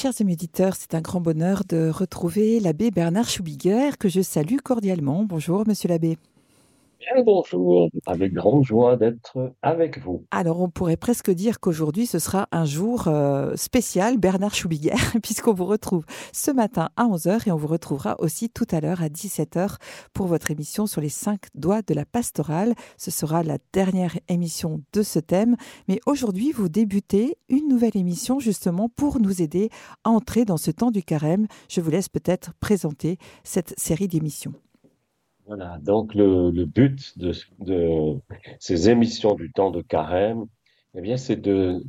Chers amis auditeurs, c'est un grand bonheur de retrouver l'abbé Bernard Schubiger que je salue cordialement. Bonjour, monsieur l'abbé. Bien bonjour, avec grande joie d'être avec vous. Alors, on pourrait presque dire qu'aujourd'hui, ce sera un jour euh, spécial Bernard Schubiger, puisqu'on vous retrouve ce matin à 11h et on vous retrouvera aussi tout à l'heure à 17h pour votre émission sur les cinq doigts de la pastorale. Ce sera la dernière émission de ce thème. Mais aujourd'hui, vous débutez une nouvelle émission justement pour nous aider à entrer dans ce temps du carême. Je vous laisse peut-être présenter cette série d'émissions. Voilà, donc le, but de, ces émissions du temps de carême, eh bien, c'est de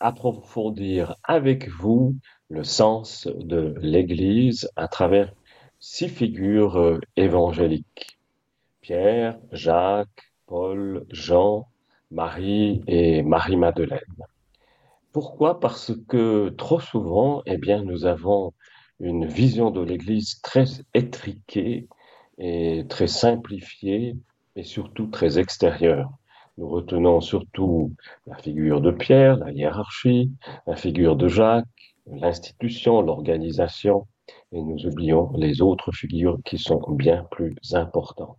approfondir avec vous le sens de l'Église à travers six figures euh, évangéliques. Pierre, Jacques, Paul, Jean, Marie et Marie-Madeleine. Pourquoi? Parce que trop souvent, eh bien, nous avons une vision de l'Église très étriquée est très simplifié et surtout très extérieur. Nous retenons surtout la figure de Pierre, la hiérarchie, la figure de Jacques, l'institution, l'organisation, et nous oublions les autres figures qui sont bien plus importantes.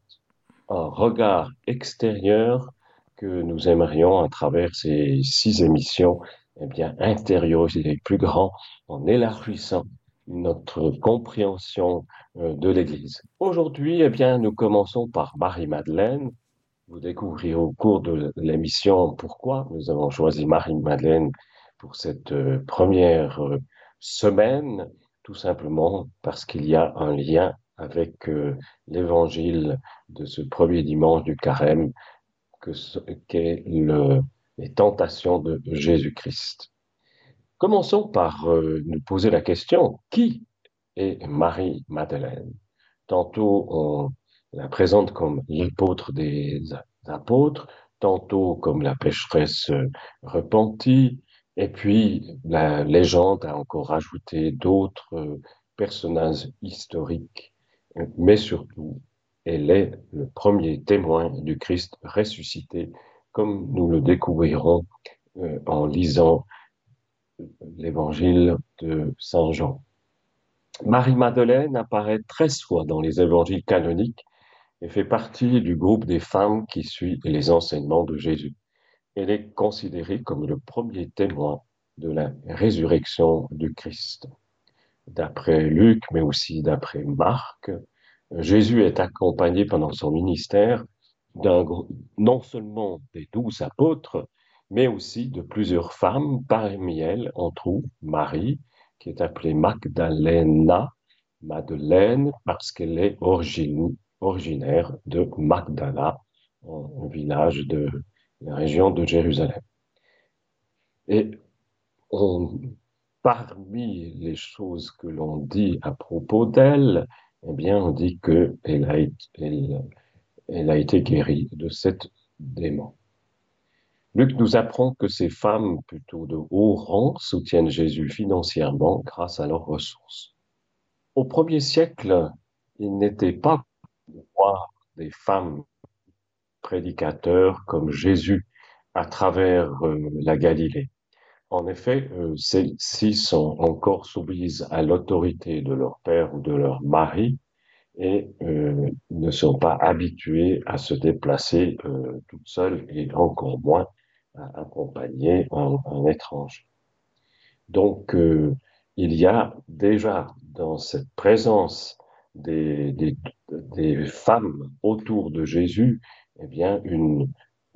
Un regard extérieur que nous aimerions à travers ces six émissions, eh bien, intérioriser plus grand en élargissant notre compréhension euh, de l'Église. Aujourd'hui, eh bien, nous commençons par Marie-Madeleine. Vous découvrirez au cours de l'émission pourquoi nous avons choisi Marie-Madeleine pour cette euh, première euh, semaine, tout simplement parce qu'il y a un lien avec l'évangile de ce premier dimanche du carême, que qu'est le, les tentations de Jésus-Christ. Commençons par euh, nous poser la question, qui est Marie-Madeleine? Tantôt on la présente comme l'apôtre des apôtres, tantôt comme la pécheresse euh, repentie, et puis la légende a encore ajouté d'autres euh, personnages historiques, mais surtout, elle est le premier témoin du Christ ressuscité, comme nous le découvrirons en lisant l'évangile de Saint Jean. Marie-Madeleine apparaît 13 fois dans les évangiles canoniques et fait partie du groupe des femmes qui suit les enseignements de Jésus. Elle est considérée comme le premier témoin de la résurrection du Christ. D'après Luc, mais aussi d'après Marc, Jésus est accompagné pendant son ministère non seulement des douze apôtres, mais aussi de plusieurs femmes. Parmi elles, on trouve Marie, qui est appelée Magdalena, Madeleine, parce qu'elle est originaire de Magdala, un village de la région de Jérusalem. Et parmi les choses que l'on dit à propos d'elle, eh bien, on dit qu'elle a, a été guérie de cette démon. Luc nous apprend que ces femmes plutôt de haut rang soutiennent Jésus financièrement grâce à leurs ressources. Au premier siècle, il n'était pas voir des femmes prédicateurs comme Jésus à travers euh, la Galilée. En effet, euh, celles-ci sont encore soumises à l'autorité de leur père ou de leur mari et euh, ne sont pas habituées à se déplacer toutes seules et encore moins accompagner un, étranger. Donc, euh, il y a déjà dans cette présence des, femmes autour de Jésus, eh bien,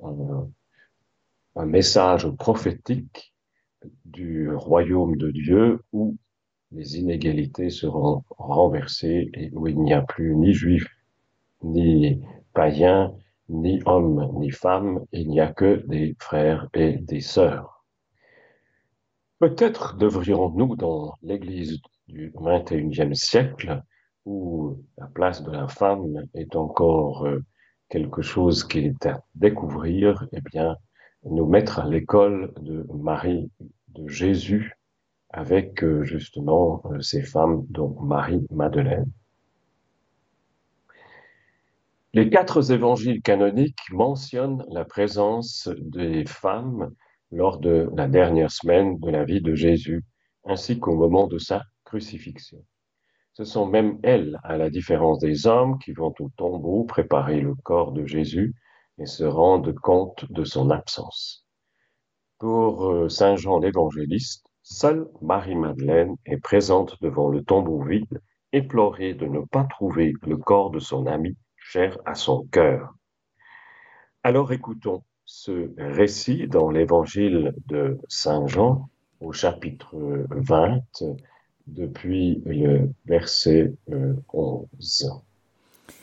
un, message prophétique du royaume de Dieu où les inégalités seront renversées et où il n'y a plus ni juifs, ni païens, ni homme ni femme, il n'y a que des frères et des sœurs. Peut-être devrions-nous, dans l'Église du XXIe siècle, où la place de la femme est encore euh, quelque chose qui est à découvrir, eh bien, nous mettre à l'école de Marie, de Jésus, avec euh, justement euh, ces femmes, donc Marie-Madeleine. Les quatre évangiles canoniques mentionnent la présence des femmes lors de la dernière semaine de la vie de Jésus ainsi qu'au moment de sa crucifixion. Ce sont même elles, à la différence des hommes, qui vont au tombeau préparer le corps de Jésus et se rendent compte de son absence. Pour euh, Saint Jean l'évangéliste, seule Marie-Madeleine est présente devant le tombeau vide, éplorée de ne pas trouver le corps de son ami cher à son cœur. Alors écoutons ce récit dans l'évangile de Saint Jean au chapitre 20 depuis le verset 11. Euh,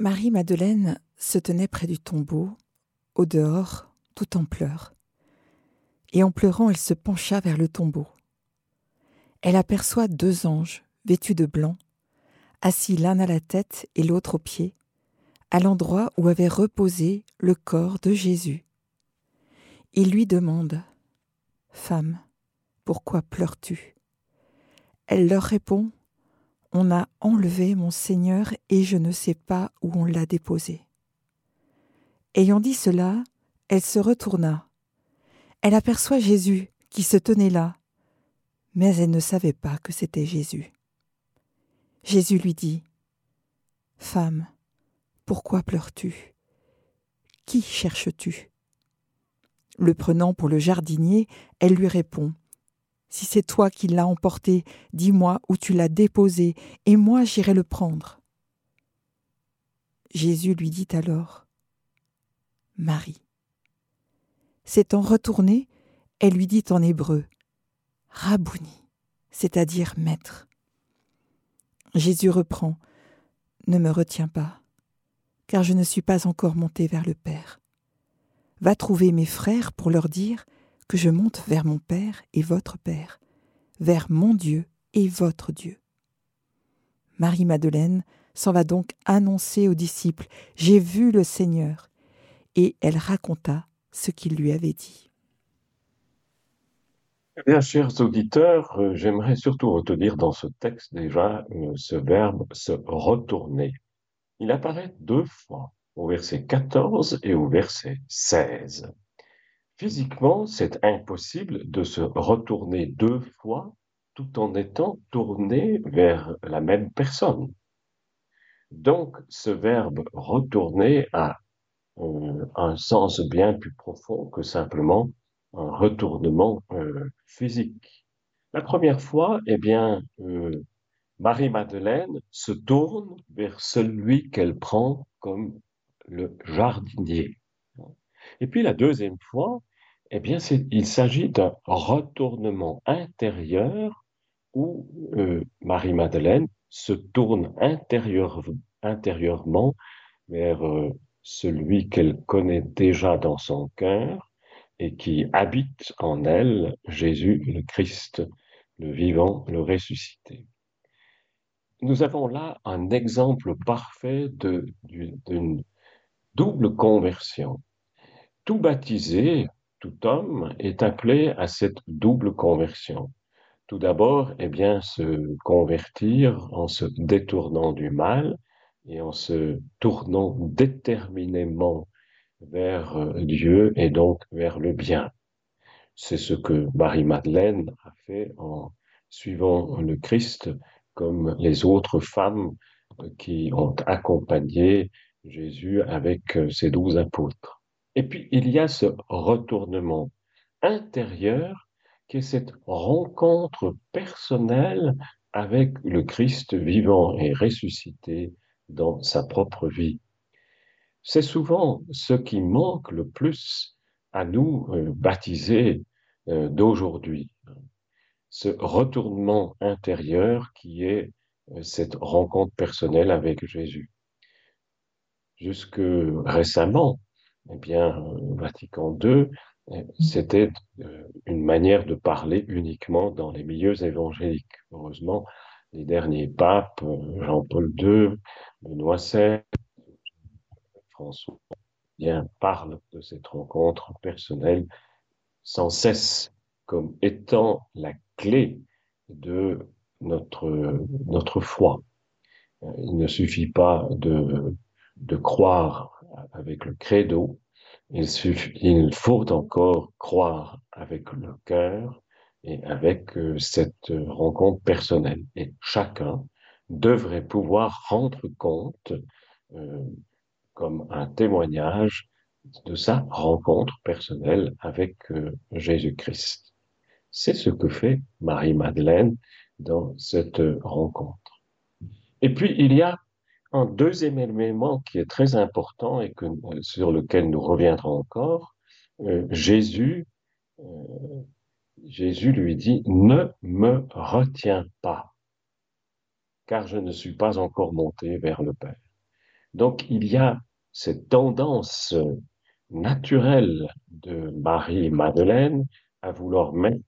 Marie-Madeleine se tenait près du tombeau, au dehors, tout en pleurs. Et en pleurant, elle se pencha vers le tombeau. Elle aperçoit deux anges, vêtus de blanc, assis l'un à la tête et l'autre aux pieds, à l'endroit où avait reposé le corps de Jésus. Il lui demande Femme, pourquoi pleures-tu? Elle leur répond On a enlevé mon Seigneur et je ne sais pas où on l'a déposé. Ayant dit cela, elle se retourna. Elle aperçoit Jésus qui se tenait là, mais elle ne savait pas que c'était Jésus. Jésus lui dit Femme, pourquoi pleures-tu? Qui cherches-tu? Le prenant pour le jardinier, elle lui répond Si c'est toi qui l'as emporté, dis-moi où tu l'as déposé, et moi j'irai le prendre. Jésus lui dit alors Marie. S'étant retournée, elle lui dit en hébreu Rabouni, c'est-à-dire maître. Jésus reprend Ne me retiens pas, car je ne suis pas encore monté vers le Père. Va trouver mes frères pour leur dire que je monte vers mon Père et votre Père, vers mon Dieu et votre Dieu. Marie-Madeleine s'en va donc annoncer aux disciples J'ai vu le Seigneur. Et elle raconta ce qu'il lui avait dit. Eh bien, chers auditeurs, euh, j'aimerais surtout retenir dans ce texte déjà euh, ce verbe se retourner. Il apparaît deux fois, au verset 14 et au verset 16. Physiquement, c'est impossible de se retourner deux fois tout en étant tourné vers la même personne. Donc, ce verbe retourner a euh, un sens bien plus profond que simplement un retournement euh, physique. La première fois, eh bien, euh, Marie-Madeleine se tourne vers celui qu'elle prend comme le jardinier. Et puis la deuxième fois, eh bien, il s'agit d'un retournement intérieur où euh, Marie-Madeleine se tourne intérieur, intérieurement vers celui qu'elle connaît déjà dans son cœur et qui habite en elle, Jésus le Christ, le vivant, le ressuscité nous avons là un exemple parfait d'une double conversion. Tout baptisé, tout homme est appelé à cette double conversion. Tout d'abord, eh bien, se convertir en se détournant du mal et en se tournant déterminément vers euh, Dieu et donc vers le bien. C'est ce que Marie-Madeleine a fait en suivant le Christ comme les autres femmes qui ont accompagné Jésus avec euh, ses douze apôtres. Et puis, il y a ce retournement intérieur qui est cette rencontre personnelle avec le Christ vivant et ressuscité dans sa propre vie. C'est souvent ce qui manque le plus à nous euh, baptisés euh, d'aujourd'hui ce retournement intérieur qui est euh, cette rencontre personnelle avec Jésus. Jusque récemment, eh bien, euh, Vatican II, c'était une manière de parler uniquement dans les milieux évangéliques. Heureusement, les derniers papes, Jean-Paul II, Benoît XVI, François, bien, parlent de cette rencontre personnelle sans cesse comme étant la clé de notre, foi. Il ne suffit pas de, de croire avec le credo, il, suffit, il faut encore croire avec le cœur et avec euh, cette rencontre personnelle. Et chacun devrait pouvoir rendre compte, euh, comme un témoignage, de sa rencontre personnelle avec euh, Jésus-Christ. C'est ce que fait Marie-Madeleine dans cette rencontre. Et puis, il y a un deuxième élément qui est très important et que, sur lequel nous reviendrons encore. Euh, Jésus, euh, Jésus lui dit, ne me retiens pas, car je ne suis pas encore monté vers le Père. Donc, il y a cette tendance naturelle de Marie-Madeleine à vouloir mettre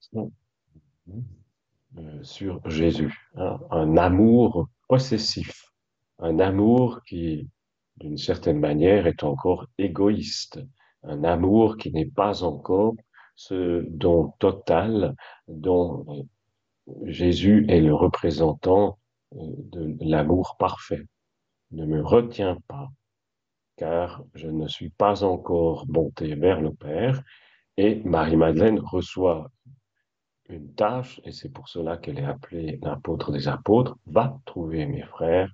euh, sur Jésus hein, un amour possessif, un amour qui, d'une certaine manière, est encore égoïste, un amour qui n'est pas encore ce don total dont euh, Jésus est le représentant euh, de l'amour parfait. Ne me retiens pas, car je ne suis pas encore monté vers le Père. Et Marie-Madeleine reçoit une tâche, et c'est pour cela qu'elle est appelée l'apôtre des apôtres, va trouver mes frères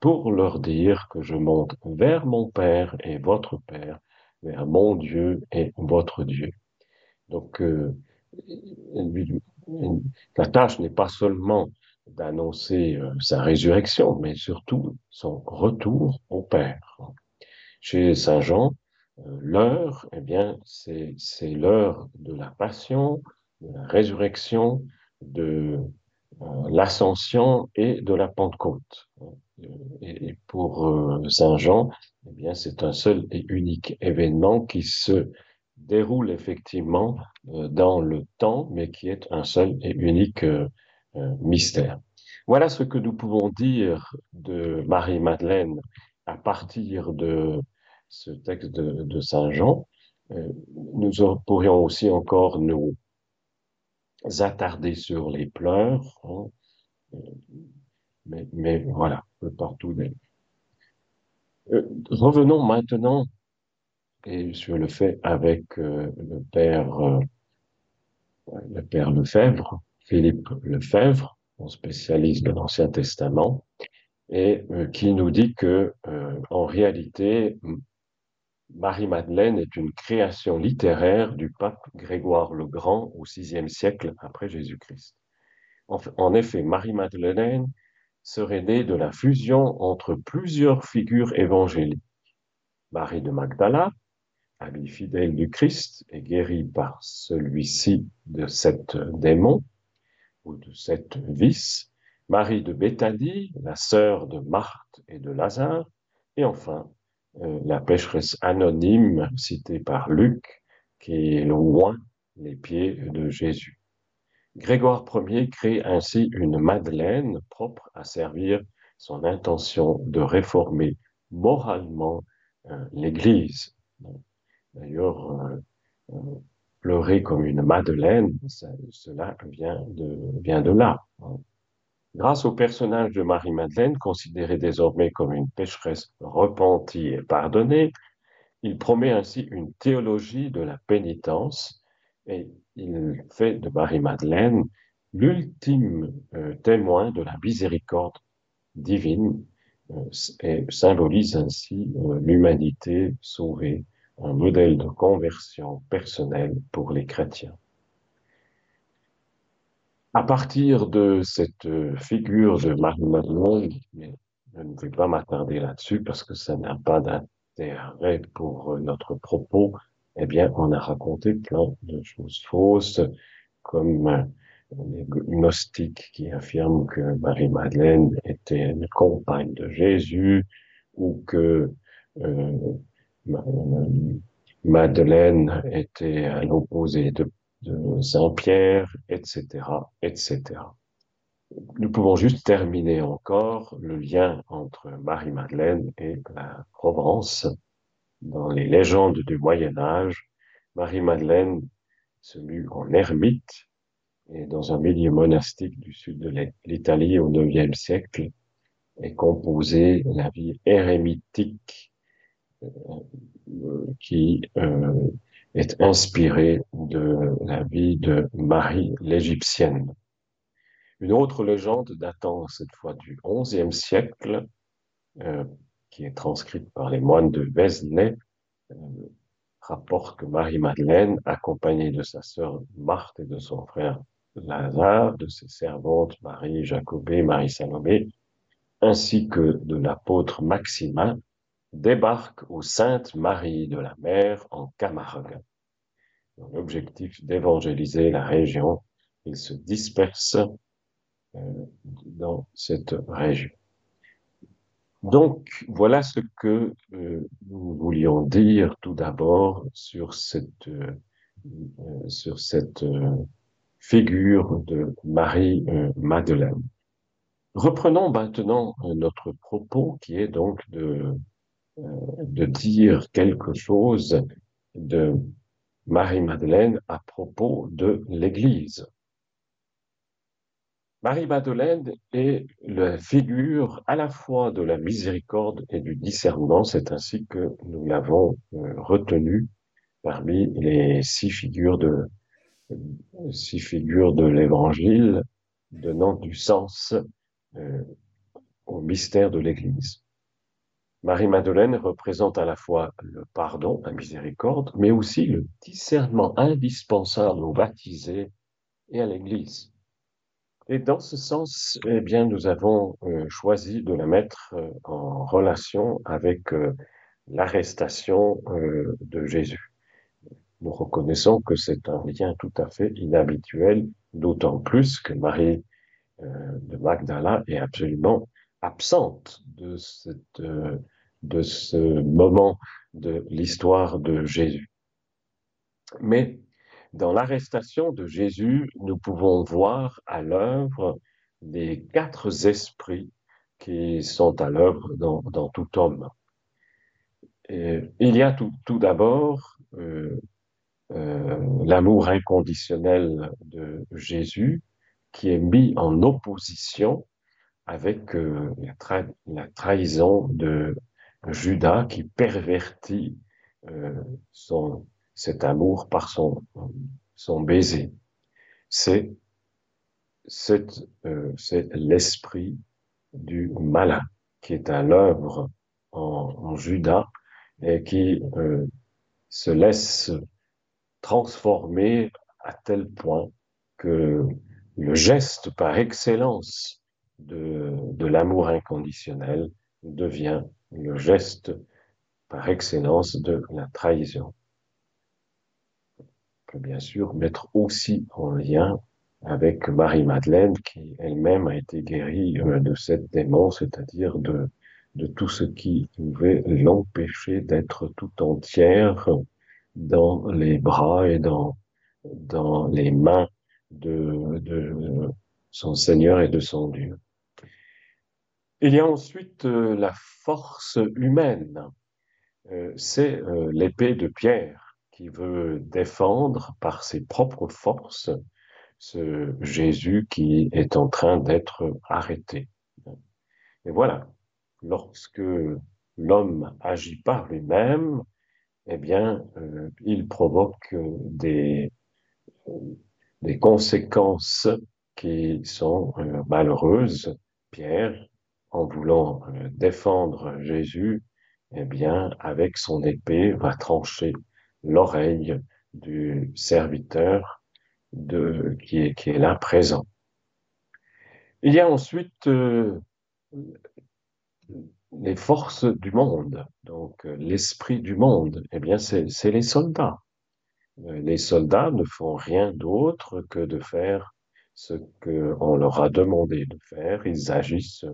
pour leur dire que je monte vers mon Père et votre Père, vers mon Dieu et votre Dieu. Donc, euh, la tâche n'est pas seulement d'annoncer euh, sa résurrection, mais surtout son retour au Père. Chez Saint Jean, euh, l'heure, eh bien, c'est l'heure de la passion, de la résurrection, de euh, l'ascension et de la Pentecôte. Et, pour Saint Jean, eh bien, c'est un seul et unique événement qui se déroule effectivement dans le temps, mais qui est un seul et unique mystère. Voilà ce que nous pouvons dire de Marie-Madeleine à partir de ce texte de, Saint Jean. nous pourrions aussi encore nous attarder sur les pleurs, hein. mais, mais, voilà, partout. Euh, revenons maintenant et sur le fait avec euh, le père, euh, le père Lefebvre, Philippe Lefebvre, mon spécialiste de l'Ancien Testament, et qui nous dit que en réalité Marie-Madeleine est une création littéraire du pape Grégoire le Grand au VIe siècle après Jésus-Christ. En effet, Marie-Madeleine serait née de la fusion entre plusieurs figures évangéliques. Marie de Magdala, amie fidèle du Christ et guérie par celui-ci de cette démon ou de cette vice, Marie de Béthanie, la sœur de Marthe et de Lazare, et enfin euh, la pécheresse anonyme citée par Luc, qui est loin les pieds de Jésus. Grégoire Ier crée ainsi une Madeleine propre à servir son intention de réformer moralement euh, l'Église. D'ailleurs, euh, pleurer comme une Madeleine, cela vient de, là. Grâce au personnage de Marie-Madeleine, considérée désormais comme une pécheresse repentie et pardonnée, il promet ainsi une théologie de la pénitence et il fait de Marie-Madeleine l'ultime euh, témoin de la miséricorde divine euh, et symbolise ainsi euh, l'humanité sauvée, un modèle de conversion personnelle pour les chrétiens. À partir de cette euh, figure de Marie-Madeleine, je ne vais pas m'attarder là-dessus parce que ça n'a pas d'intérêt pour euh, notre propos, eh bien, on a raconté plein de choses fausses, comme euh, les gnostiques qui affirment que Marie-Madeleine était une compagne de Jésus, ou que euh, Madeleine était à l'opposé de Saint-Pierre, etc., etc. Nous pouvons juste terminer encore le lien entre Marie-Madeleine et la Provence. Dans les légendes du Moyen Âge, Marie-Madeleine se mue en ermite et dans un milieu monastique du sud de l'Italie au IXe siècle et composé la vie érémitique qui euh, est inspiré de la vie de Marie l'Égyptienne. Une autre légende datant cette fois du XIe siècle, euh, qui est transcrite par les moines de Vézelay, euh, rapporte que Marie-Madeleine, accompagnée de sa sœur Marthe et de son frère Lazare, de ses servantes Marie Jacobée, Marie Salomé, ainsi que de l'apôtre Maximin, débarque aux Saintes Marie de la Mer en Camargue. L'objectif d'évangéliser la région, il se disperse euh, dans cette région. Donc, voilà ce que euh, nous voulions dire tout d'abord sur cette, euh, sur cette figure de Marie-Madeleine. Reprenons maintenant notre propos qui est donc de, de dire quelque chose de Marie-Madeleine à propos de l'Église. Marie-Madeleine est la figure à la fois de la miséricorde et du discernement, c'est ainsi que nous l'avons euh, retenu parmi les six figures de, six figures de l'évangile donnant du sens euh, au mystère de l'Église. Marie-Madeleine représente à la fois le pardon, la miséricorde, mais aussi le discernement indispensable aux baptisés et à l'Église. Et dans ce sens, eh bien, nous avons euh, choisi de la mettre euh, en relation avec euh, l'arrestation de Jésus. Nous reconnaissons que c'est un lien tout à fait inhabituel, d'autant plus que Marie de Magdala est absolument absente de, cette, de ce moment de l'histoire de Jésus. Mais dans l'arrestation de Jésus, nous pouvons voir à l'œuvre les quatre esprits qui sont à l'œuvre dans, tout homme. il y a tout, d'abord euh, euh, l'amour inconditionnel de Jésus qui est mis en opposition avec euh, la, trahison de Judas qui pervertit son, cet amour par son, baiser. C'est euh, c'est l'esprit du malin qui est à l'œuvre en, Judas et qui euh, se laisse transformer à tel point que le geste par excellence de, de l'amour inconditionnel devient le geste par excellence de la trahison bien sûr mettre aussi en lien avec Marie-Madeleine, qui elle-même a été guérie euh, de cette démon, c'est-à-dire de, de tout ce qui pouvait l'empêcher d'être tout entière dans les bras et dans, dans les mains de, de son Seigneur et de son Dieu. Il y a ensuite euh, la force humaine. Euh, c'est l'épée de Pierre qui veut défendre par ses propres forces ce Jésus qui est en train d'être arrêté. Et voilà, lorsque l'homme agit par lui-même, eh bien, euh, il provoque des, des conséquences qui sont euh, malheureuses. Pierre, en voulant euh, défendre Jésus, eh bien, avec son épée, va trancher l'oreille du serviteur de, qui, est, là présent. Il y a ensuite euh, les forces du monde, donc l'esprit du monde, eh bien c'est les soldats. Euh, les soldats ne font rien d'autre que de faire ce qu'on leur a demandé de faire. Ils agissent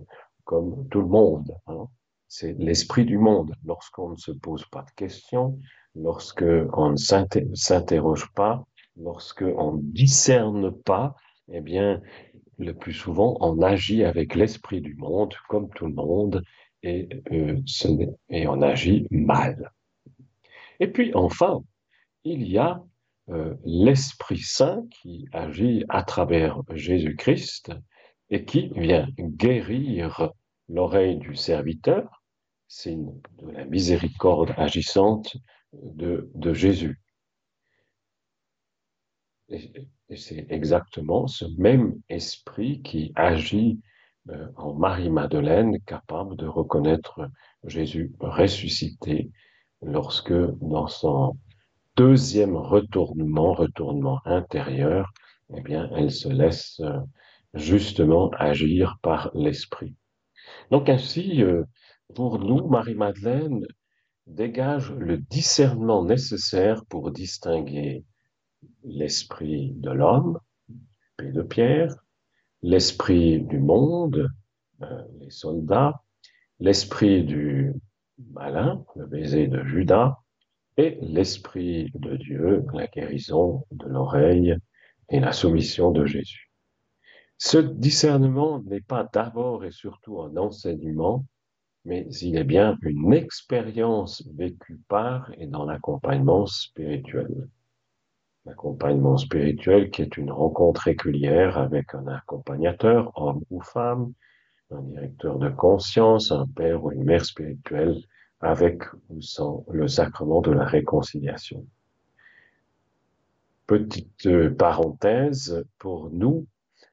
comme tout le monde. Hein. C'est l'esprit du monde. Lorsqu'on ne se pose pas de questions, lorsque on ne s'interroge pas, lorsque on ne discerne pas, eh bien, le plus souvent, on agit avec l'esprit du monde, comme tout le monde, et, euh, on agit mal. Et puis, enfin, il y a euh, l'Esprit Saint qui agit à travers Jésus-Christ et qui vient guérir l'oreille du serviteur, signe de la miséricorde agissante de, Jésus. Et, c'est exactement ce même esprit qui agit euh, en Marie-Madeleine, capable de reconnaître Jésus ressuscité lorsque dans son deuxième retournement, retournement intérieur, eh bien, elle se laisse euh, justement agir par l'esprit. Donc ainsi, euh, pour nous, Marie-Madeleine dégage le discernement nécessaire pour distinguer l'esprit de l'homme, et de Pierre, l'esprit du monde, euh, les soldats, l'esprit du malin, le baiser de Judas, et l'esprit de Dieu, la guérison de l'oreille et la soumission de Jésus. Ce discernement n'est pas d'abord et surtout un enseignement, mais il est bien une expérience vécue par et dans l'accompagnement spirituel. L'accompagnement spirituel qui est une rencontre régulière avec un accompagnateur, homme ou femme, un directeur de conscience, un père ou une mère spirituelle, avec ou sans le sacrement de la réconciliation. Petite euh, parenthèse, pour nous,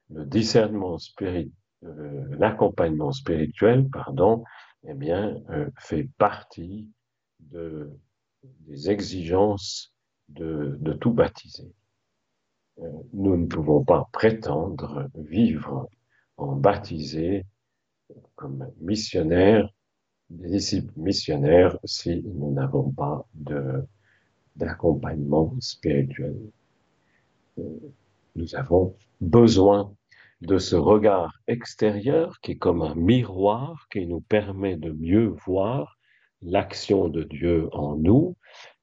le discernement spirituel, euh, l'accompagnement spirituel, pardon, eh bien, euh, fait partie de, des exigences de, tout baptisé. Euh, nous ne pouvons pas prétendre vivre en baptisé comme missionnaire, des disciples missionnaires, si nous n'avons pas d'accompagnement spirituel. Nous avons besoin de ce regard extérieur qui est comme un miroir qui nous permet de mieux voir l'action de Dieu en nous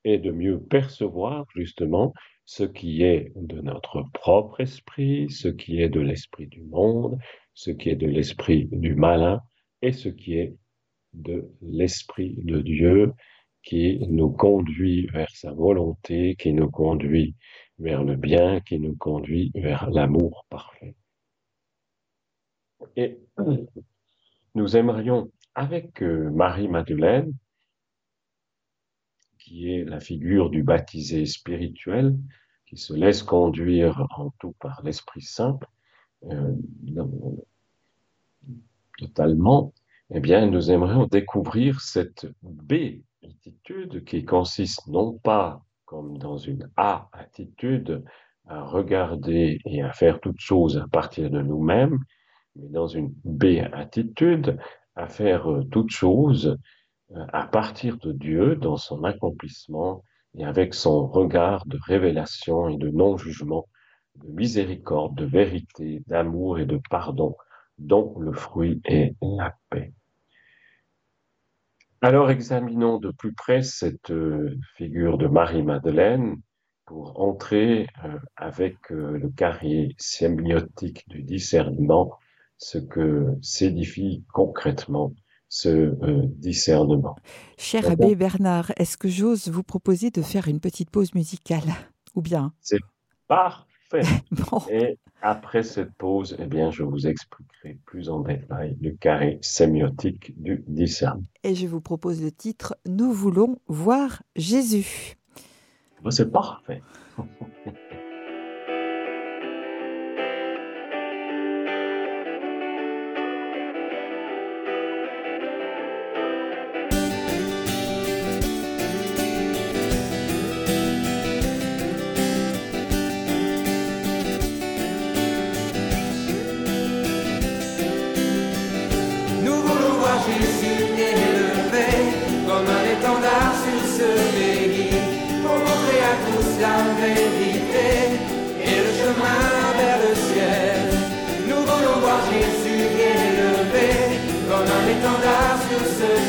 et de mieux percevoir justement ce qui est de notre propre esprit, ce qui est de l'esprit du monde, ce qui est de l'esprit du malin et ce qui est de l'esprit de Dieu qui nous conduit vers sa volonté, qui nous conduit vers le bien, qui nous conduit vers l'amour parfait. Et nous aimerions, avec euh, Marie-Madeleine, qui est la figure du baptisé spirituel, qui se laisse conduire en tout par l'Esprit Saint, euh, totalement, eh bien, nous aimerions découvrir cette B-attitude qui consiste non pas comme dans une A-attitude à regarder et à faire toutes choses à partir de nous-mêmes, mais dans une béatitude, à faire euh, toutes choses euh, à partir de Dieu dans son accomplissement et avec son regard de révélation et de non-jugement, de miséricorde, de vérité, d'amour et de pardon, dont le fruit est la paix. Alors examinons de plus près cette euh, figure de Marie-Madeleine pour entrer avec le carrier sémiotique du discernement ce que s'édifie concrètement ce euh, discernement. Cher abbé Bernard, est-ce que j'ose vous proposer de faire une petite pause musicale? Ou bien? C'est parfait. Et après cette pause, eh bien, je vous expliquerai plus en détail le carré sémiotique du discernement. Et je vous propose le titre Nous voulons voir Jésus. C'est parfait.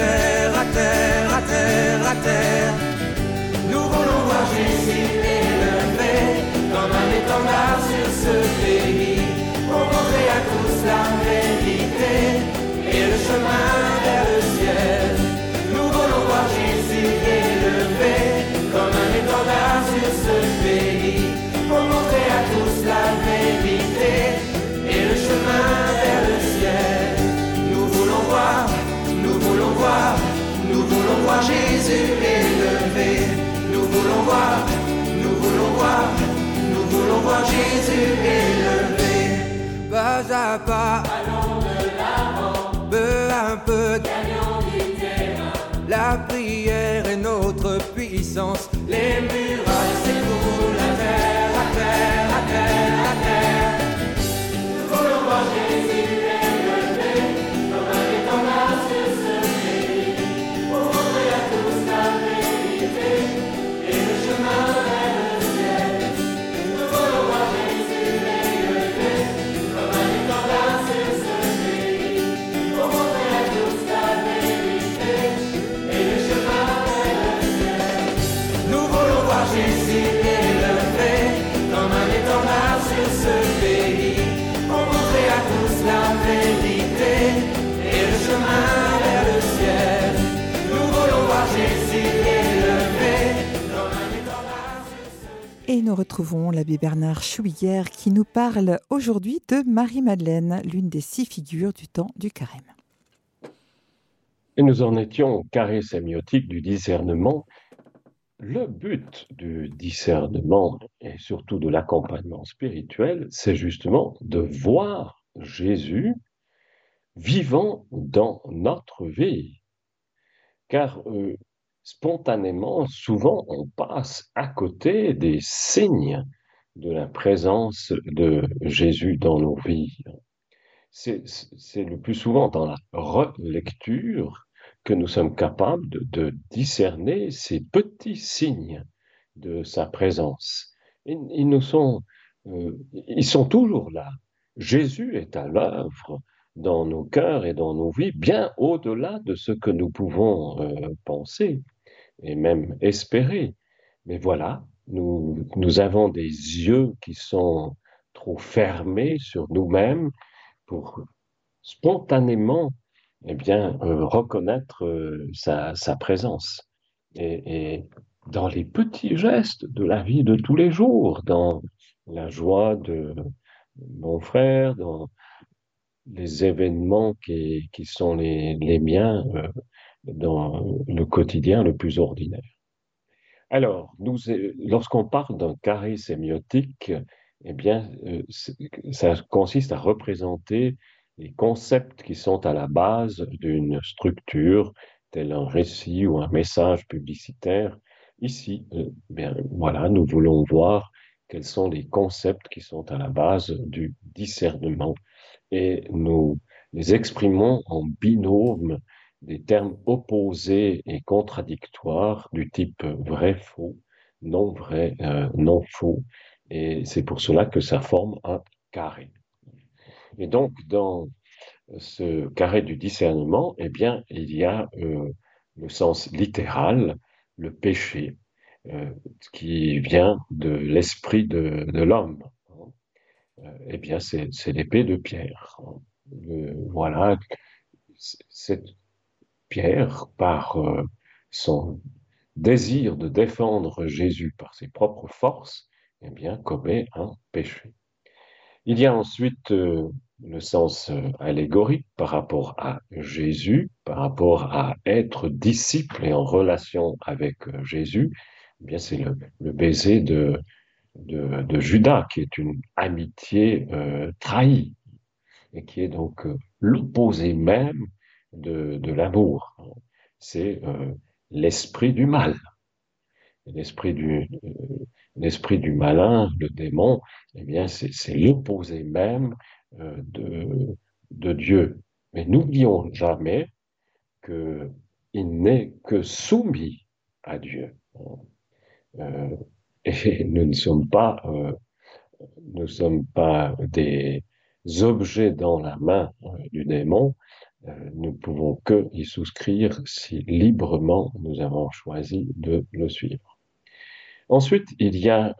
terre, à terre, à terre, à terre. Nous voulons voir Jésus élevé comme un étendard sur ce pays pour montrer à tous la vérité et le chemin vers le ciel. Nous voulons voir Jésus élevé comme un étendard sur ce pays. Voir Jésus élevé. Nous voulons voir, nous voulons voir, nous voulons voir Jésus élevé. Pas à pas, allons de l'avant, peu à peu, gagnons du terrain. La prière est notre puissance, les murailles nous retrouvons l'abbé Bernard Chouillère qui nous parle aujourd'hui de Marie-Madeleine, l'une des six figures du temps du carême. Et nous en étions au carré sémiotique du discernement. Le but du discernement et surtout de l'accompagnement spirituel, c'est justement de voir Jésus vivant dans notre vie. Car euh, spontanément, souvent, on passe à côté des signes de la présence de Jésus dans nos vies. C'est le plus souvent dans la relecture que nous sommes capables de, discerner ces petits signes de sa présence. Ils nous sont, euh, ils sont toujours là. Jésus est à l'œuvre dans nos cœurs et dans nos vies, bien au-delà de ce que nous pouvons euh, penser et même espérer. Mais voilà, nous, nous avons des yeux qui sont trop fermés sur nous-mêmes pour spontanément eh bien, euh, reconnaître euh, sa, sa présence. Et, et dans les petits gestes de la vie de tous les jours, dans la joie de mon frère, dans les événements qui, sont les, miens euh, dans le quotidien le plus ordinaire. Alors, lorsqu'on parle d'un carré sémiotique, eh bien, euh, ça consiste à représenter les concepts qui sont à la base d'une structure, tel un récit ou un message publicitaire. Ici, euh, bien, voilà, nous voulons voir quels sont les concepts qui sont à la base du discernement et nous les exprimons en binôme des termes opposés et contradictoires du type vrai-faux, non-vrai, euh, non-faux. Et c'est pour cela que ça forme un carré. Et donc, dans ce carré du discernement, eh bien, il y a euh, le sens littéral, le péché, euh, qui vient de l'esprit de, de l'homme. Eh bien, c'est l'épée de Pierre. Le- voilà, cette Pierre, par euh, son désir de défendre Jésus par ses propres forces, eh bien, commet un péché. Il y a ensuite euh, le sens euh, allégorique par rapport à Jésus, par rapport à être disciple et en relation avec Jésus. Eh bien, c'est le baiser de, de, Judas, qui est une amitié euh, trahie et qui est donc euh, l'opposé même de, l'amour. C'est euh, l'esprit du mal. L'esprit du, l'esprit du malin, le démon, eh bien, c'est l'opposé même de, de Dieu. Mais n'oublions jamais que il n'est que soumis à Dieu. Et nous ne sommes pas, euh, nous sommes pas des objets dans la main euh, du démon. Euh, nous pouvons que y souscrire si librement nous avons choisi de le suivre. Ensuite, il y a,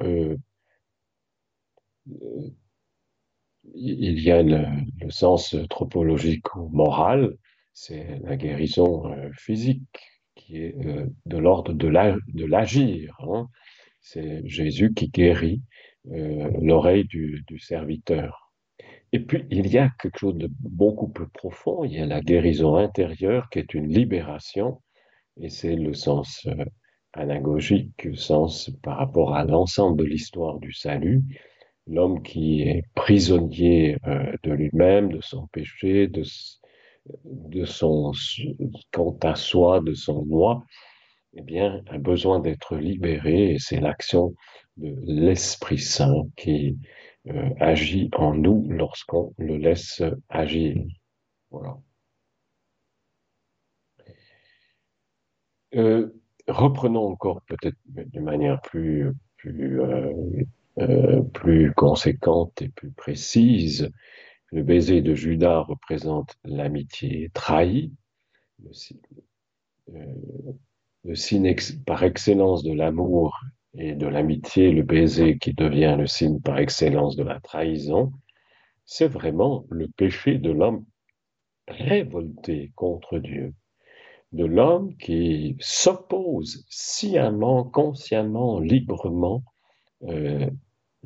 il y a le, sens tropologique ou moral, c'est la guérison physique qui est de l'ordre de l'agir. Hein. C'est Jésus qui guérit euh, l'oreille du, serviteur. Et puis, il y a quelque chose de beaucoup plus profond, il y a la guérison intérieure qui est une libération, et c'est le sens anagogique, le sens par rapport à l'ensemble de l'histoire du salut, l'homme qui est prisonnier de lui-même, de son péché, de, de son quant à soi, de son moi, eh bien, a besoin d'être libéré et c'est l'action de l'Esprit Saint qui euh, agit en nous lorsqu'on le laisse agir. Voilà. Euh, reprenons encore peut-être de manière euh, plus conséquente et plus précise le baiser de Judas représente l'amitié trahie, signe euh, par excellence de l'amour et de l'amitié, le baiser qui devient le signe par excellence de la trahison, c'est vraiment le péché de l'homme révolté contre Dieu, de l'homme qui s'oppose sciemment, consciemment, librement euh,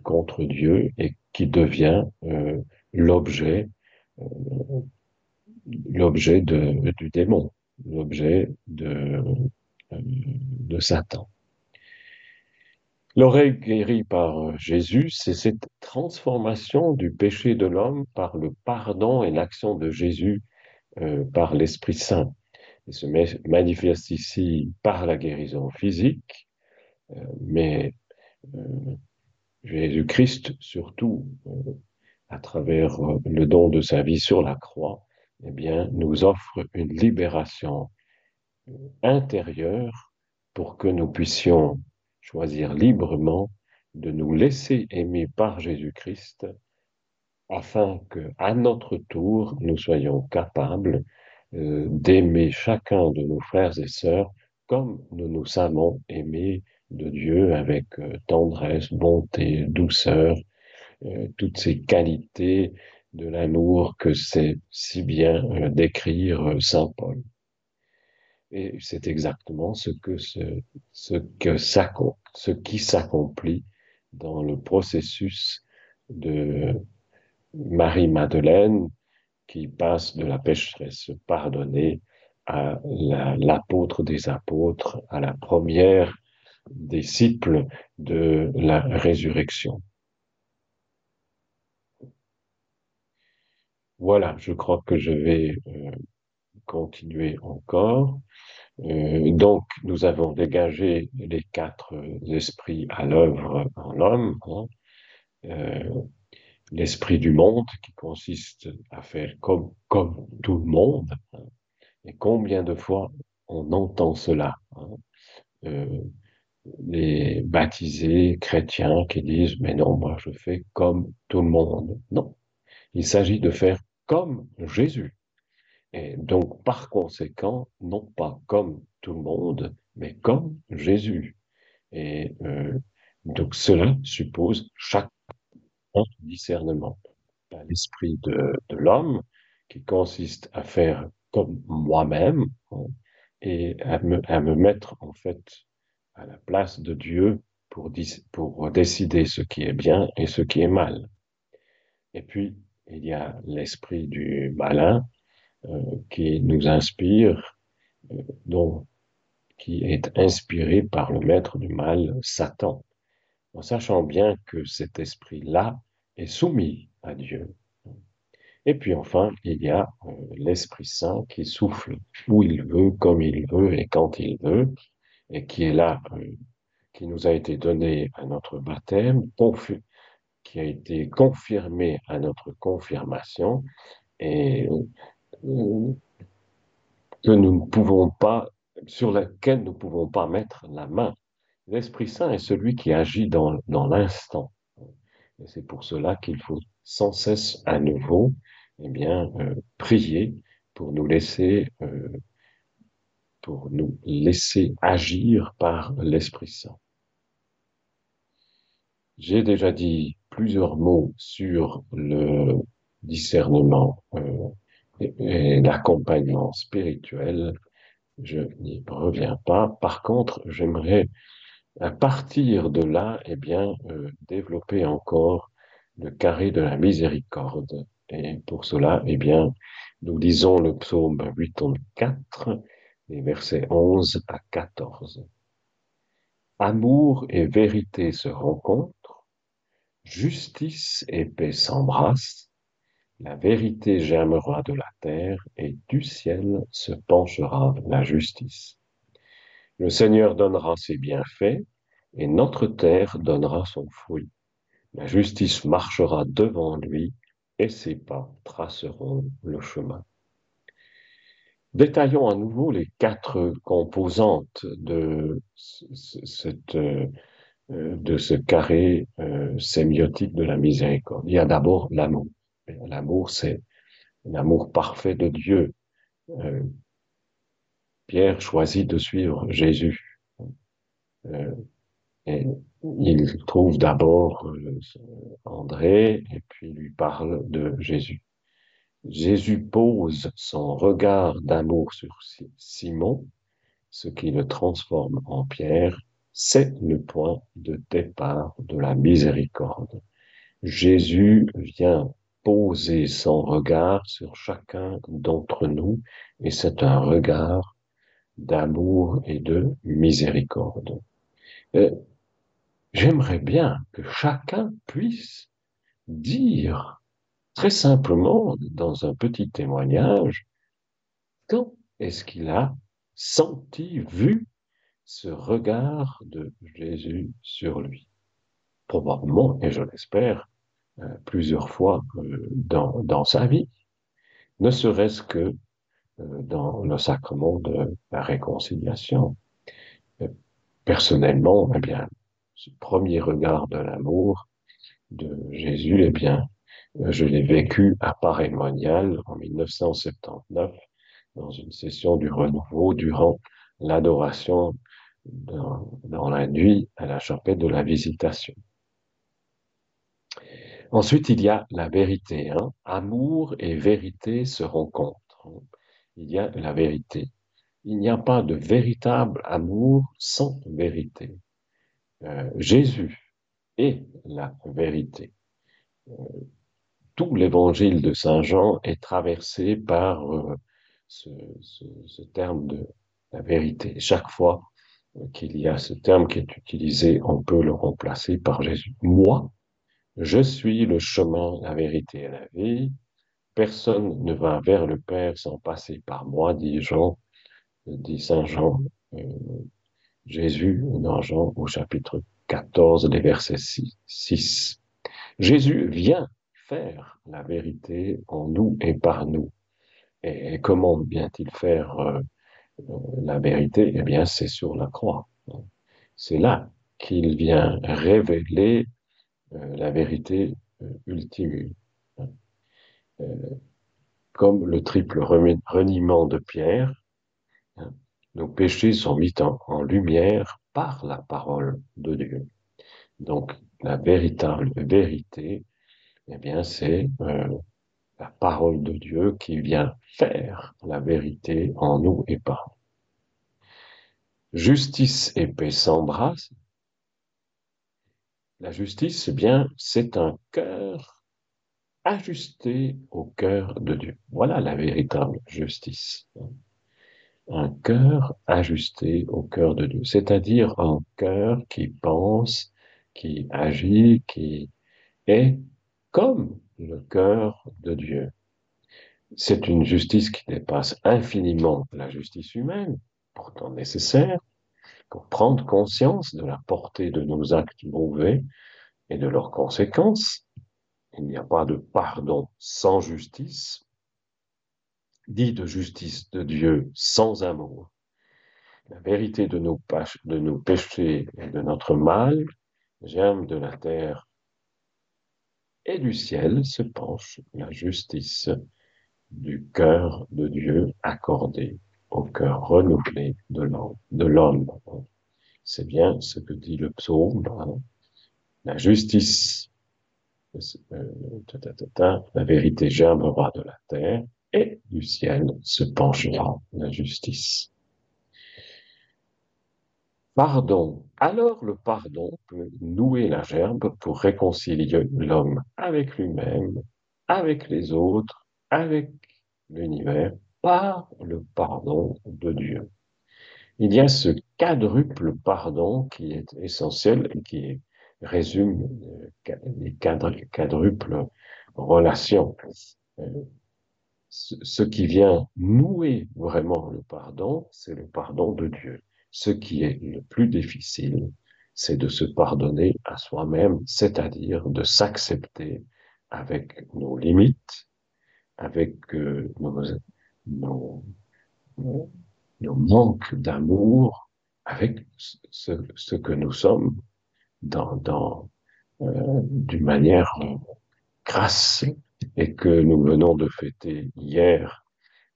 contre Dieu et qui devient euh, l'objet euh, l'objet du démon, l'objet de, de Satan. L'oreille guérie par Jésus, c'est cette transformation du péché de l'homme par le pardon et l'action de Jésus euh, par l'Esprit Saint. Il se manifeste ici par la guérison physique, mais Jésus-Christ surtout à travers euh, le don de sa vie sur la croix, eh bien, nous offre une libération euh, intérieure pour que nous puissions choisir librement de nous laisser aimer par Jésus-Christ afin que, à notre tour, nous soyons capables euh, d'aimer chacun de nos frères et sœurs comme nous nous savons aimer de Dieu avec tendresse, bonté, douceur, euh, toutes ces qualités de l'amour que c'est si bien euh, décrire euh, Saint Paul. Et c'est exactement ce que ce, ce ce qui s'accomplit dans le processus de Marie-Madeleine qui passe de la pécheresse pardonnée à l'apôtre des apôtres, à la première disciple de la résurrection. Voilà, je crois que je vais euh, continuer encore. Euh, donc, nous avons dégagé les quatre esprits à l'œuvre en l'homme. Hein. Euh, l'esprit du monde qui consiste à faire comme, comme tout le monde. Hein. Et combien de fois on entend cela hein. Les baptisés chrétiens qui disent, mais non, moi je fais comme tout le monde. Non, il s'agit de faire comme Jésus. Et donc, par conséquent, non pas comme tout le monde, mais comme Jésus. Et euh, donc, cela suppose chaque discernement. L'esprit de, l'homme qui consiste à faire comme moi-même hein, et à me, mettre en fait à la place de Dieu pour, décider ce qui est bien et ce qui est mal. Et puis, il y a l'esprit du malin qui nous inspire, euh, dont, qui est inspiré par le maître du mal, Satan, en sachant bien que cet esprit-là est soumis à Dieu. Et puis enfin, il y a euh, l'Esprit Saint qui souffle où il veut, comme il veut et quand il veut, et qui est là, qui nous a été donné à notre baptême, qui a été confirmé à notre confirmation et euh, que nous ne pouvons pas, sur laquelle nous ne pouvons pas mettre la main. L'Esprit Saint est celui qui agit dans, dans l'instant. Et c'est pour cela qu'il faut sans cesse à nouveau eh bien, euh, prier pour nous laisser euh, pour nous laisser agir par l'Esprit Saint. J'ai déjà dit plusieurs mots sur le discernement euh, et, l'accompagnement spirituel, je n'y reviens pas. Par contre, j'aimerais à partir de là, eh bien, euh, développer encore le carré de la miséricorde. Et pour cela, eh bien, nous lisons le psaume 84, les versets 11 à 14. Amour et vérité se rencontrent, justice et paix s'embrassent, la vérité germera de la terre et du ciel se penchera la justice. Le Seigneur donnera ses bienfaits et notre terre donnera son fruit. La justice marchera devant lui et ses pas traceront le chemin. Détaillons à nouveau les quatre composantes de, cette, euh, ce carré euh, sémiotique de la miséricorde. Il y a d'abord l'amour. L'amour, c'est l'amour parfait de Dieu. Euh, Pierre choisit de suivre Jésus. Euh, et il trouve d'abord euh, André et puis lui parle de Jésus. Jésus pose son regard d'amour sur Simon, ce qui le transforme en Pierre, c'est le point de départ de la miséricorde. Jésus vient poser son regard sur chacun d'entre nous et c'est un regard d'amour et de miséricorde. Euh, J'aimerais bien que chacun puisse dire très simplement dans un petit témoignage quand est-ce qu'il a senti, vu ce regard de Jésus sur lui. Probablement, et je l'espère, plusieurs fois euh, dans, dans sa vie, ne serait-ce que euh, dans le sacrement de la réconciliation. Personnellement, eh bien, ce premier regard de l'amour de Jésus, eh bien, je l'ai vécu à Paray-Monial en 1979 dans une session du renouveau durant l'adoration dans, dans, la nuit à la chapelle de la visitation. Ensuite, il y a la vérité. Hein. Amour et vérité se rencontrent. Il y a la vérité. Il n'y a pas de véritable amour sans vérité. Euh, Jésus est la vérité. Euh, tout l'évangile de Saint Jean est traversé par euh, ce, ce, ce, terme de la vérité. Chaque fois qu'il y a ce terme qui est utilisé, on peut le remplacer par Jésus. Moi, je suis le chemin, la vérité et la vie. Personne ne va vers le Père sans passer par moi, dit Jean, dit Saint Jean, euh, Jésus dans Jean au chapitre 14, les versets 6. Jésus vient faire la vérité en nous et par nous. Et comment vient-il faire euh, la vérité? Eh bien, c'est sur la croix. C'est là qu'il vient révéler euh, la vérité euh, ultime. Euh, comme le triple reniement de Pierre, hein, nos péchés sont mis en, lumière par la parole de Dieu. Donc, la véritable vérité, eh bien, c'est euh, la parole de Dieu qui vient faire la vérité en nous et par nous. Justice et paix s'embrassent. La justice, eh bien, c'est un cœur ajusté au cœur de Dieu. Voilà la véritable justice un cœur ajusté au cœur de Dieu, c'est-à-dire un cœur qui pense, qui agit, qui est comme le cœur de Dieu. C'est une justice qui dépasse infiniment la justice humaine, pourtant nécessaire, pour prendre conscience de la portée de nos actes mauvais et de leurs conséquences. Il n'y a pas de pardon sans justice, dit de justice de Dieu sans amour. La vérité de nos, péchés et de notre mal germe de la terre et du ciel se penche la justice du cœur de Dieu accordé au cœur renouvelé de l'homme. C'est bien ce que dit le psaume. Hein. La justice euh, la vérité germera de la terre et du ciel se penchera la justice. Pardon. Alors le pardon peut nouer la gerbe pour réconcilier l'homme avec lui-même, avec les autres, avec l'univers, par le pardon de Dieu. Il y a ce quadruple pardon qui est essentiel et qui résume euh, les quadruples relations. Euh, ce qui vient nouer vraiment le pardon, c'est le pardon de Dieu. Ce qui est le plus difficile, c'est de se pardonner à soi-même, c'est-à-dire de s'accepter avec nos limites, avec euh, nos, nos, manques d'amour, avec ce, que nous sommes dans, dans euh, d'une manière grasse et que nous venons de fêter hier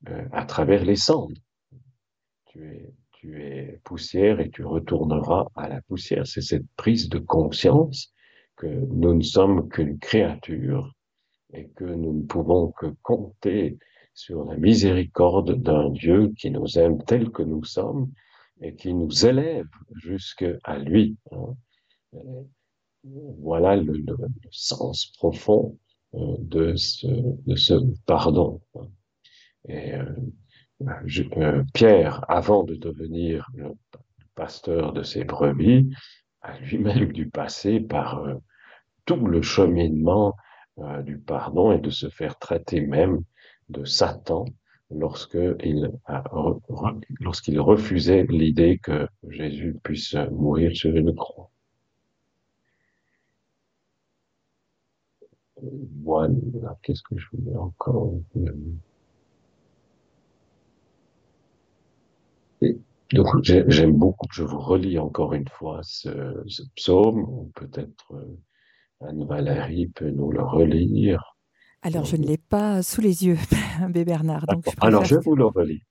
euh, à travers les cendres. Tu es tu es poussière et tu retourneras à la poussière. C'est cette prise de conscience que nous ne sommes qu'une créature et que nous ne pouvons que compter sur la miséricorde d'un Dieu qui nous aime tel que nous sommes et qui nous élève jusqu'à lui. Hein. Voilà le, sens profond euh, de ce, pardon. Et euh, euh, Pierre, avant de devenir le pasteur de ses brebis, a lui-même dû passer par tout le cheminement du pardon et de se faire traiter même de Satan lorsqu'il lorsqu'il refusait l'idée que Jésus puisse mourir sur une croix. Voilà, qu'est-ce que je voulais encore donc j'aime beaucoup, je vous relis encore une fois ce, psaume, ou peut-être euh, Anne-Valérie peut nous le relire. Alors je ne l'ai pas sous les yeux, Bé Bernard. Donc je Alors je vous le relis.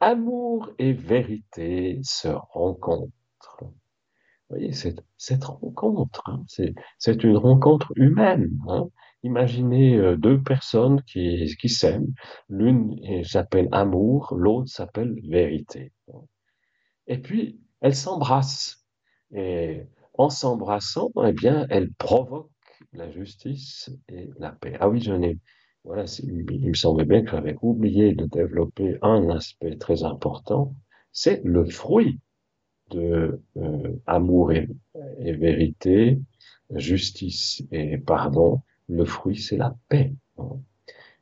Amour et vérité se rencontrent. Vous voyez, cette, cette rencontre, hein, c'est une rencontre humaine. Hein. Imaginez euh, deux personnes qui, qui s'aiment. L'une s'appelle amour, l'autre s'appelle vérité. Et puis, elles s'embrassent. Et en s'embrassant, eh bien, elles provoquent la justice et la paix. Ah oui, j'en ai. Voilà, il me semblait bien que j'avais oublié de développer un aspect très important. C'est le fruit de euh, amour et, vérité, justice et pardon. Le fruit, c'est la paix. Hein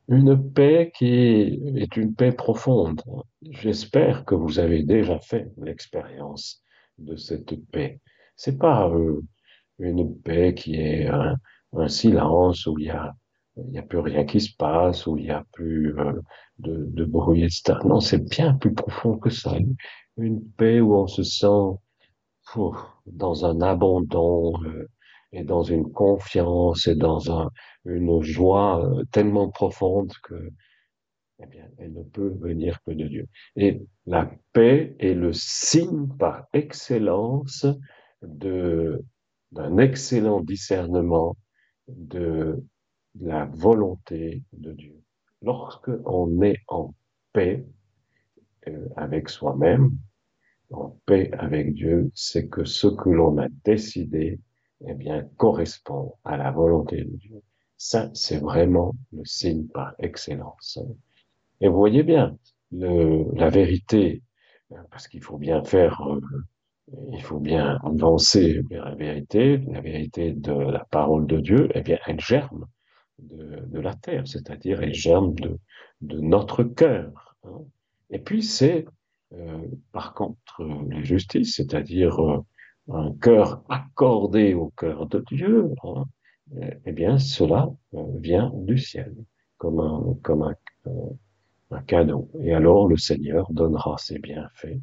une paix qui est une paix profonde. J'espère que vous avez déjà fait l'expérience de cette paix. C'est pas euh, une paix qui est silence où il y a il n'y a plus rien qui se passe, où il n'y a plus euh, de, de bruit, etc. Non, c'est bien plus profond que ça. Une, paix où on se sent dans un abandon, euh, et dans une confiance et dans un, une joie euh, tellement profonde que, eh bien, elle ne peut venir que de Dieu. Et la paix est le signe par excellence de, d'un excellent discernement de la volonté de Dieu. Lorsque on est en paix euh, avec soi-même, en paix avec Dieu, c'est que ce que l'on a décidé eh bien, correspond à la volonté de Dieu. Ça, c'est vraiment le signe par excellence. Et vous voyez bien, la vérité, parce qu'il faut bien faire, euh, il faut bien avancer vers la vérité, la vérité de la parole de Dieu, eh bien, elle germe de, la terre, c'est-à-dire elle germe de, notre cœur. Hein. Et puis c'est, euh, par contre, les justices, c'est-à-dire euh, un cœur accordé au cœur de Dieu, hein, eh bien, cela euh, vient du ciel, comme un cadeau. Et alors, le Seigneur donnera ses bienfaits,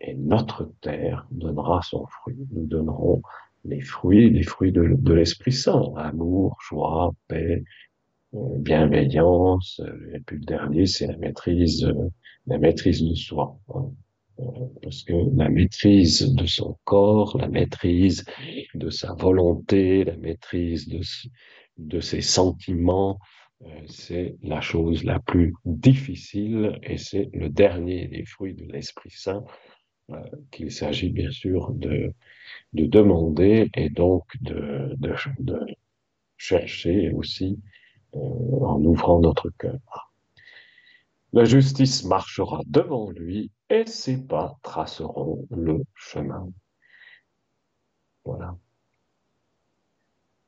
et notre terre donnera son fruit. Nous donnerons les fruits, les fruits de, l'Esprit Saint, amour, joie, paix, euh, bienveillance, et puis le dernier, c'est la maîtrise, la maîtrise de soi. Parce que la maîtrise de son corps, la maîtrise de sa volonté, la maîtrise de, de ses sentiments, euh, c'est la chose la plus difficile et c'est le dernier des fruits de l'Esprit Saint euh, qu'il s'agit bien sûr de, de demander et donc de chercher aussi euh, en ouvrant notre cœur. La justice marchera devant lui et ses pas traceront le chemin. Voilà.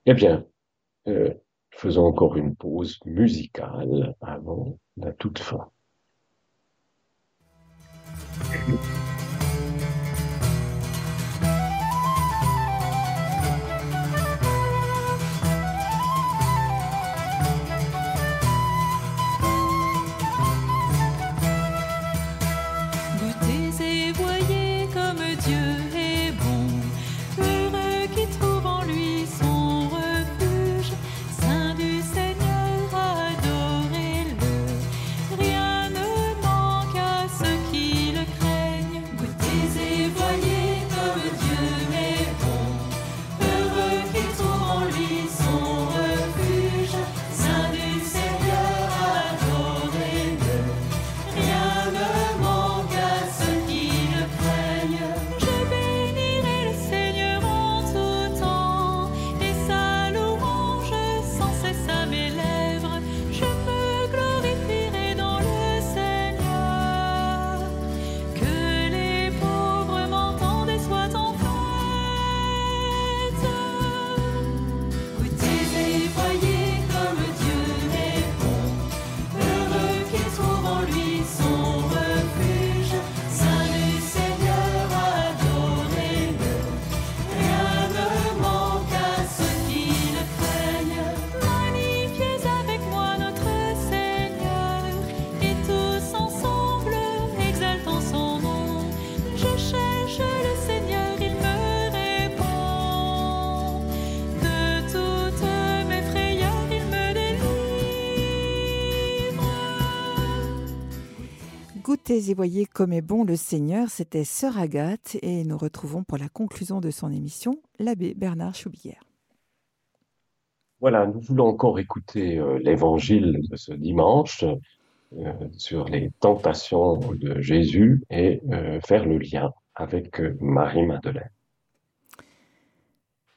Eh bien, euh, faisons encore une pause musicale avant la toute fin. Et voyez comme est bon le Seigneur, c'était Sœur Agathe et nous retrouvons pour la conclusion de son émission l'abbé Bernard Choubillère. Voilà, nous voulons encore écouter euh, l'évangile de ce dimanche euh, sur les tentations de Jésus et euh, faire le lien avec Marie-Madeleine.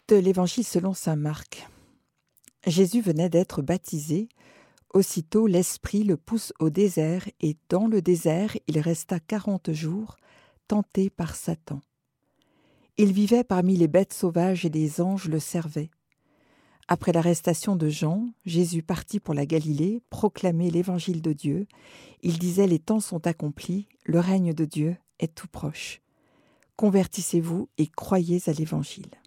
De l'évangile selon saint Marc. Jésus venait d'être baptisé Aussitôt l'Esprit le pousse au désert, et dans le désert il resta quarante jours, tenté par Satan. Il vivait parmi les bêtes sauvages et les anges le servaient. Après l'arrestation de Jean, Jésus partit pour la Galilée, proclamer l'évangile de Dieu. Il disait Les temps sont accomplis, le règne de Dieu est tout proche. Convertissez-vous et croyez à l'évangile.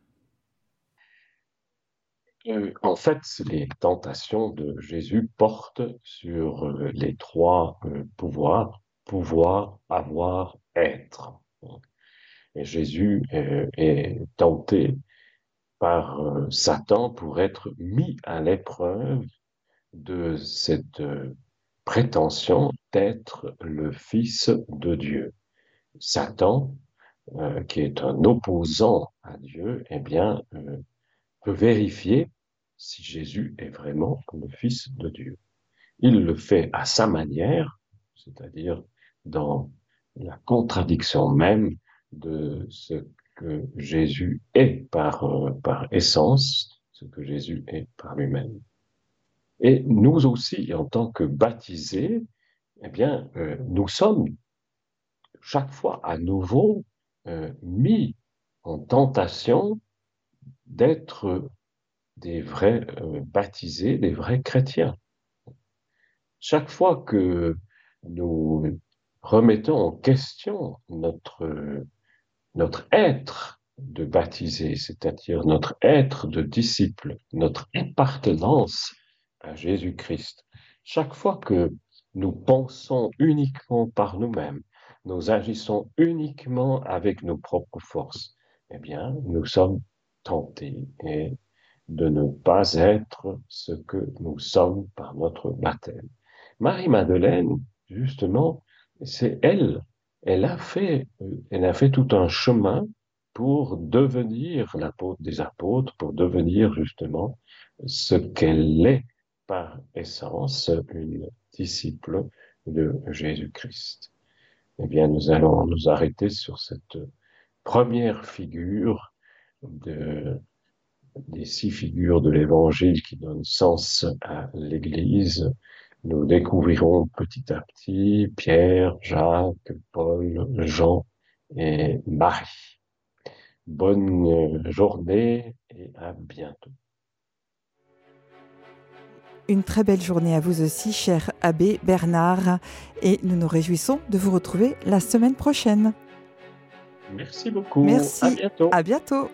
Euh, en fait, les tentations de Jésus portent sur euh, les trois euh, pouvoirs, pouvoir, avoir, être. Et Jésus est tenté par Satan pour être mis à l'épreuve de cette prétention d'être le Fils de Dieu. Satan, qui est un opposant à Dieu, eh bien, peut vérifier si Jésus est vraiment le Fils de Dieu. Il le fait à sa manière, c'est-à-dire dans la contradiction même de ce que Jésus est par, euh, essence, ce que Jésus est par lui-même. Et nous aussi, en tant que baptisés, eh bien, euh, nous sommes chaque fois à nouveau euh, mis en tentation d'être des vrais euh, baptisés, des vrais chrétiens. Chaque fois que nous remettons en question notre, notre être de baptisé, c'est-à-dire notre être de disciple, notre appartenance à Jésus-Christ, chaque fois que nous pensons uniquement par nous-mêmes, nous agissons uniquement avec nos propres forces, eh bien, nous sommes tentés et de ne pas être ce que nous sommes par notre baptême. Marie-Madeleine, justement, c'est elle, elle a fait, elle a fait tout un chemin pour devenir l'apôtre des apôtres, pour devenir justement ce qu'elle est par essence, une disciple de Jésus-Christ. Eh bien, nous allons nous arrêter sur cette première figure de, des six figures de l'Évangile qui donnent sens à l'Église. Nous découvrirons petit à petit Pierre, Jacques, Paul, Jean et Marie. Bonne journée et à bientôt. Une très belle journée à vous aussi, cher abbé Bernard, et nous nous réjouissons de vous retrouver la semaine prochaine. Merci beaucoup. Merci. À bientôt. À bientôt.